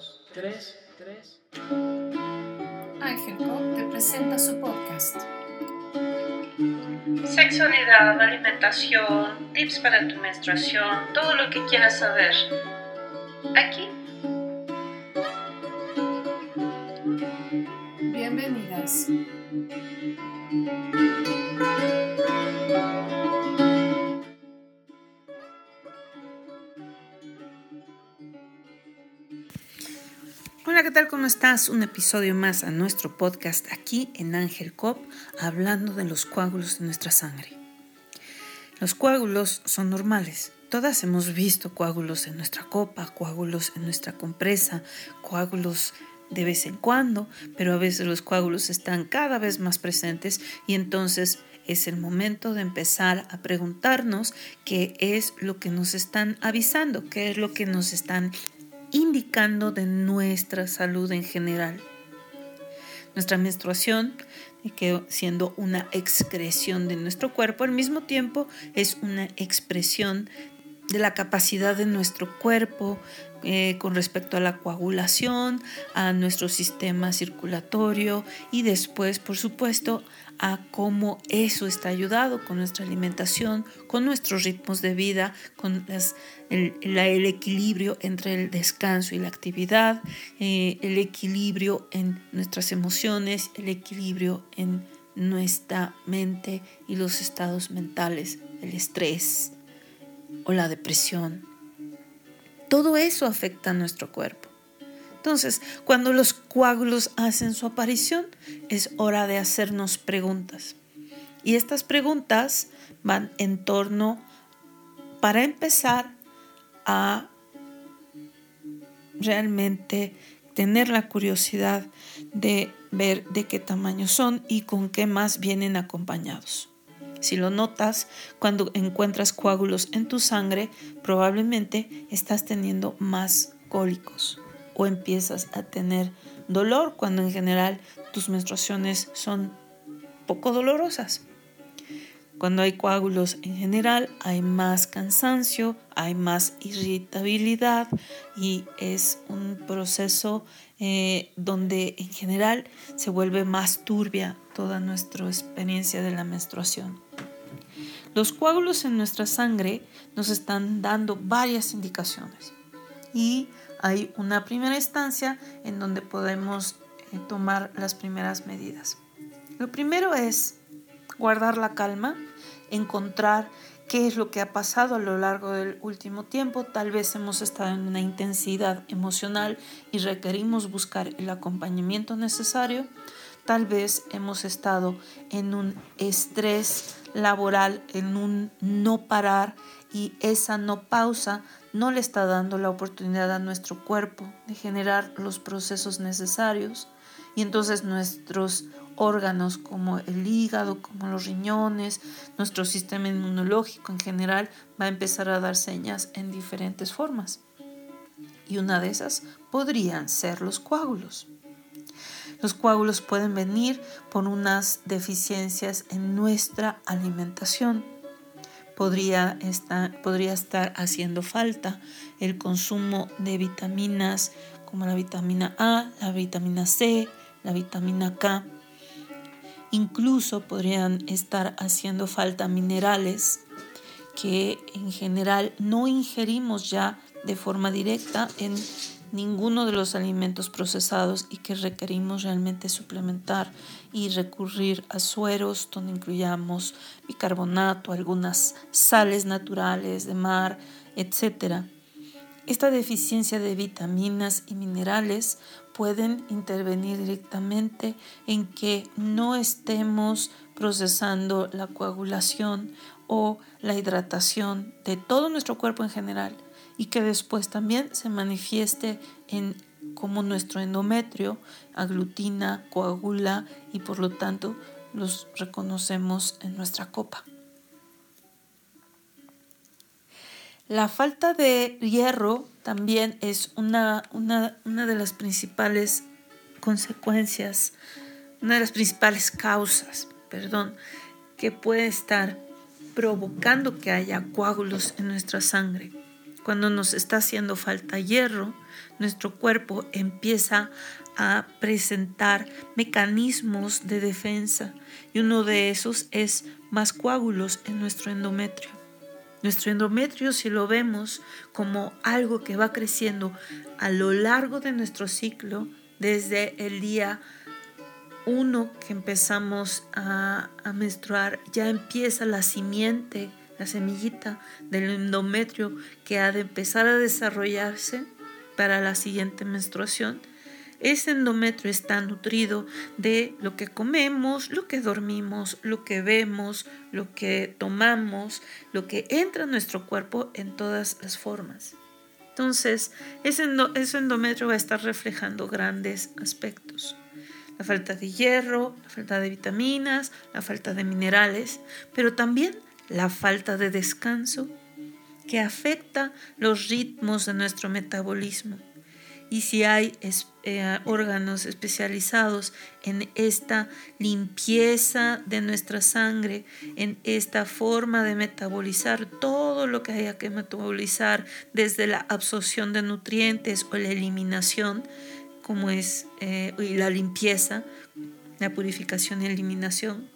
dos, tres, tres. Ángel Cop te presenta su podcast. Sexualidad, alimentación, tips para tu menstruación, todo lo que quieras saber. Aquí. Bienvenidas. Hola, ¿qué tal? ¿Cómo estás? Un episodio más a nuestro podcast aquí en Ángel Cop, hablando de los coágulos de nuestra sangre. Los coágulos son normales. Todas hemos visto coágulos en nuestra copa, coágulos en nuestra compresa, coágulos de vez en cuando, pero a veces los coágulos están cada vez más presentes y entonces es el momento de empezar a preguntarnos qué es lo que nos están avisando, qué es lo que nos están indicando de nuestra salud en general. Nuestra menstruación, que siendo una excreción de nuestro cuerpo, al mismo tiempo es una expresión de la capacidad de nuestro cuerpo eh, con respecto a la coagulación, a nuestro sistema circulatorio y después, por supuesto, a cómo eso está ayudado con nuestra alimentación, con nuestros ritmos de vida, con el, equilibrio entre el descanso y la actividad, eh, el equilibrio en nuestras emociones, el equilibrio en nuestra mente y los estados mentales, el estrés o la depresión. Todo eso afecta a nuestro cuerpo. Entonces, cuando los coágulos hacen su aparición, es hora de hacernos preguntas. Y estas preguntas van en torno, para empezar, a realmente tener la curiosidad de ver de qué tamaño son y con qué más vienen acompañados. Si lo notas, cuando encuentras coágulos en tu sangre, probablemente estás teniendo más cólicos o empiezas a tener dolor cuando en general tus menstruaciones son poco dolorosas. Cuando hay coágulos en general hay más cansancio, hay más irritabilidad y es un proceso eh, donde en general se vuelve más turbia toda nuestra experiencia de la menstruación. Los coágulos en nuestra sangre nos están dando varias indicaciones y hay una primera instancia en donde podemos eh, tomar las primeras medidas. Lo primero es guardar la calma, encontrar qué es lo que ha pasado a lo largo del último tiempo. Tal vez hemos estado en una intensidad emocional y requerimos buscar el acompañamiento necesario. Tal vez hemos estado en un estrés laboral, en un no parar y esa no pausa no le está dando la oportunidad a nuestro cuerpo de generar los procesos necesarios y entonces nuestros órganos como el hígado, como los riñones, nuestro sistema inmunológico en general va a empezar a dar señas en diferentes formas. Y una de esas podrían ser los coágulos. Los coágulos pueden venir por unas deficiencias en nuestra alimentación podría estar, podría estar haciendo falta el consumo de vitaminas como la vitamina A, la vitamina C, la vitamina K. Incluso podrían estar haciendo falta minerales que en general no ingerimos ya de forma directa en ninguno de los alimentos procesados y que requerimos realmente suplementar y recurrir a sueros donde incluyamos bicarbonato, algunas sales naturales de mar, etc. Esta deficiencia de vitaminas y minerales pueden intervenir directamente en que no estemos procesando la coagulación o la hidratación de todo nuestro cuerpo en general y que después también se manifieste en cómo nuestro endometrio aglutina, coagula y por lo tanto los reconocemos en nuestra copa. La falta de hierro también es una, una, una, de las principales consecuencias, una de las principales causas, perdón, que puede estar provocando que haya coágulos en nuestra sangre. Cuando nos está haciendo falta hierro, nuestro cuerpo empieza a presentar mecanismos de defensa y uno de esos es más coágulos en nuestro endometrio. Nuestro endometrio, si lo vemos como algo que va creciendo a lo largo de nuestro ciclo, desde el día uno que empezamos a, a menstruar, ya empieza la simiente la semillita del endometrio que ha de empezar a desarrollarse para la siguiente menstruación. Ese endometrio está nutrido de lo que comemos, lo que dormimos, lo que vemos, lo que tomamos, lo que entra en nuestro cuerpo en todas las formas. Entonces, ese, endometrio va a estar reflejando grandes aspectos. La falta de hierro, la falta de vitaminas, la falta de minerales, pero también la falta de descanso que afecta los ritmos de nuestro metabolismo. Y si hay eh, órganos especializados en esta limpieza de nuestra sangre, en esta forma de metabolizar todo lo que haya que metabolizar, desde la absorción de nutrientes o la eliminación, como es eh, y la limpieza, la purificación y eliminación,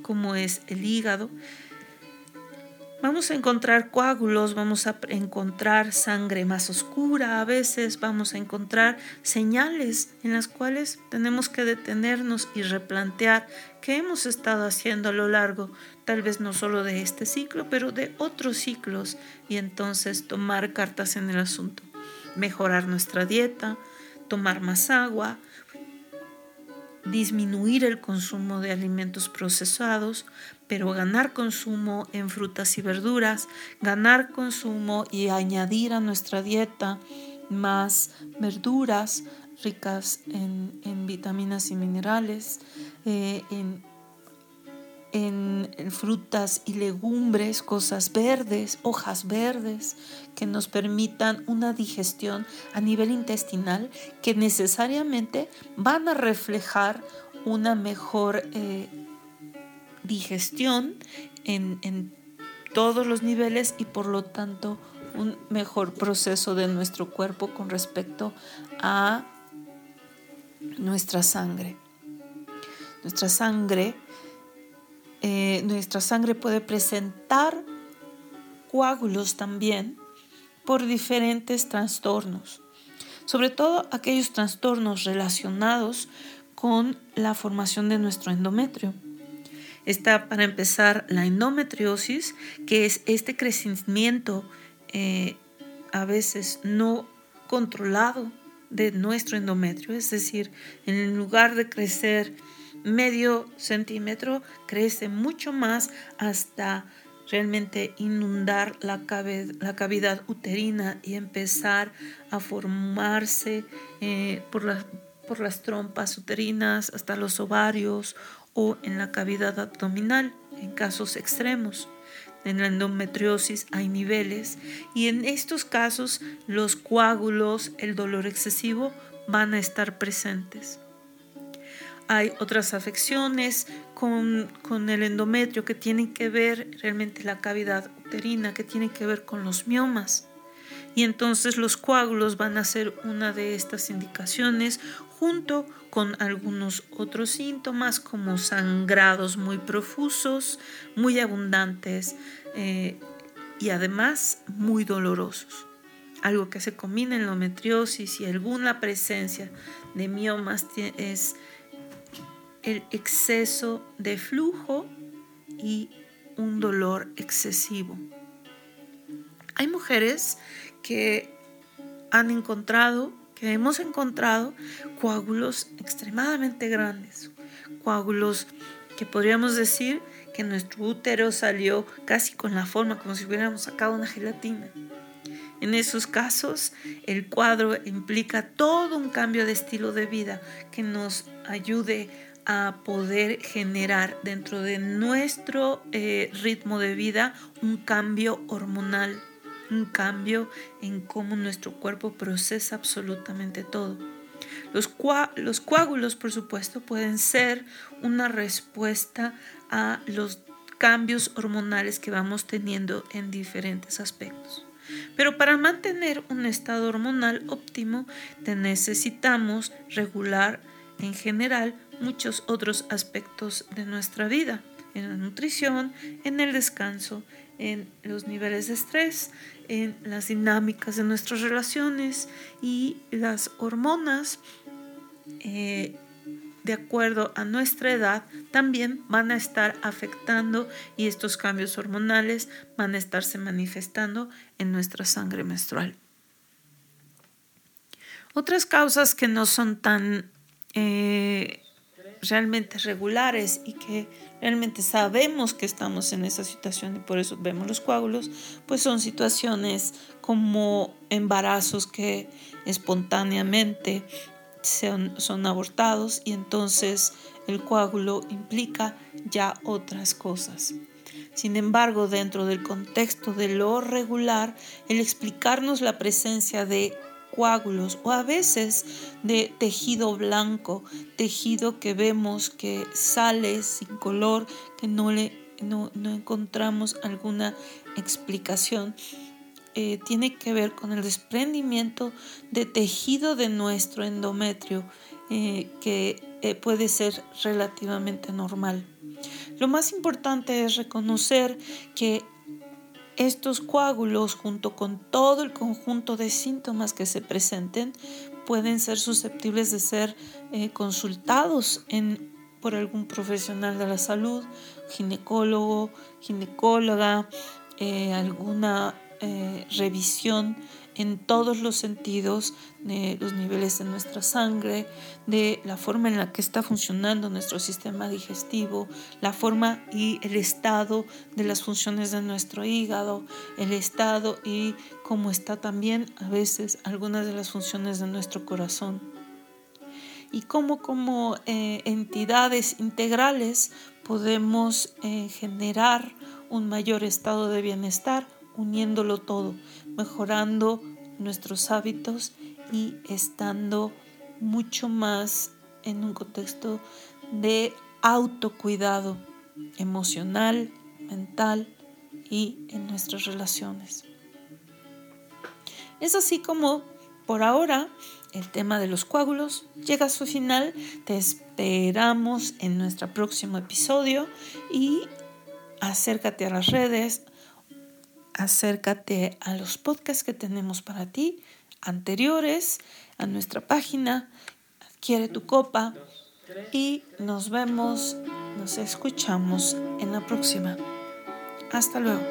como es el hígado, Vamos a encontrar coágulos, vamos a encontrar sangre más oscura, a veces vamos a encontrar señales en las cuales tenemos que detenernos y replantear qué hemos estado haciendo a lo largo, tal vez no solo de este ciclo, pero de otros ciclos, y entonces tomar cartas en el asunto, mejorar nuestra dieta, tomar más agua, disminuir el consumo de alimentos procesados, pero ganar consumo en frutas y verduras, ganar consumo y añadir a nuestra dieta más verduras ricas en, vitaminas y minerales, eh, en en frutas y legumbres, cosas verdes, hojas verdes, que nos permitan una digestión a nivel intestinal que necesariamente van a reflejar una mejor eh, digestión en, en todos los niveles y por lo tanto un mejor proceso de nuestro cuerpo con respecto a nuestra sangre. Nuestra sangre eh, nuestra sangre puede presentar coágulos también por diferentes trastornos, sobre todo aquellos trastornos relacionados con la formación de nuestro endometrio. Está para empezar la endometriosis, que es este crecimiento eh, a veces no controlado de nuestro endometrio, es decir, en lugar de crecer medio centímetro, crece mucho más hasta realmente inundar la, cavidad uterina y empezar a formarse eh, por las trompas uterinas hasta los ovarios o en la cavidad abdominal en casos extremos. En la endometriosis hay niveles y en estos casos los coágulos, el dolor excesivo van a estar presentes. Hay otras afecciones con, el endometrio que tienen que ver realmente la cavidad uterina, que tienen que ver con los miomas. Y entonces los coágulos van a ser una de estas indicaciones junto con algunos otros síntomas como sangrados muy profusos, muy abundantes eh, y además muy dolorosos. Algo que se combina en la endometriosis y alguna presencia de miomas es el exceso de flujo y un dolor excesivo. Hay mujeres que han encontrado, que hemos encontrado coágulos extremadamente grandes, coágulos que podríamos decir que nuestro útero salió casi con la forma como si hubiéramos sacado una gelatina. En esos casos, el cuadro implica todo un cambio de estilo de vida que nos ayude a poder generar dentro de nuestro eh, ritmo de vida un cambio hormonal, un cambio en cómo nuestro cuerpo procesa absolutamente todo. Los, los coágulos, por supuesto, pueden ser una respuesta a los cambios hormonales que vamos teniendo en diferentes aspectos. Pero para mantener un estado hormonal óptimo necesitamos regular en general muchos otros aspectos de nuestra vida, en la nutrición, en el descanso, en los niveles de estrés, en las dinámicas de nuestras relaciones y las hormonas. Eh, de acuerdo a nuestra edad, también van a estar afectando y estos cambios hormonales van a estarse manifestando en nuestra sangre menstrual. Otras causas que no son tan eh, realmente regulares y que realmente sabemos que estamos en esa situación y por eso vemos los coágulos, pues son situaciones como embarazos que espontáneamente son, abortados y entonces el coágulo implica ya otras cosas. Sin embargo, dentro del contexto de lo regular, el explicarnos la presencia de coágulos o a veces de tejido blanco, tejido que vemos que sale sin color, que no, le, no, no encontramos alguna explicación, eh, tiene que ver con el desprendimiento de tejido de nuestro endometrio, eh, que eh, puede ser relativamente normal. Lo más importante es reconocer que estos coágulos, junto con todo el conjunto de síntomas que se presenten, pueden ser susceptibles de ser consultados en, por algún profesional de la salud, ginecólogo, ginecóloga, alguna eh, revisión en todos los sentidos de los niveles de nuestra sangre, de la forma en la que está funcionando nuestro sistema digestivo, la forma y el estado de las funciones de nuestro hígado, el estado y cómo está también a veces algunas de las funciones de nuestro corazón. Y cómo como eh, entidades integrales podemos eh, generar un mayor estado de bienestar uniéndolo todo, mejorando nuestros hábitos y estando mucho más en un contexto de autocuidado emocional, mental y en nuestras relaciones. Es así como por ahora el tema de los coágulos llega a su final. Te esperamos en nuestro próximo episodio y acércate a las redes, acércate a los podcasts que tenemos para ti, anteriores, a nuestra página, adquiere tu copa y nos vemos, nos escuchamos en la próxima. Hasta luego.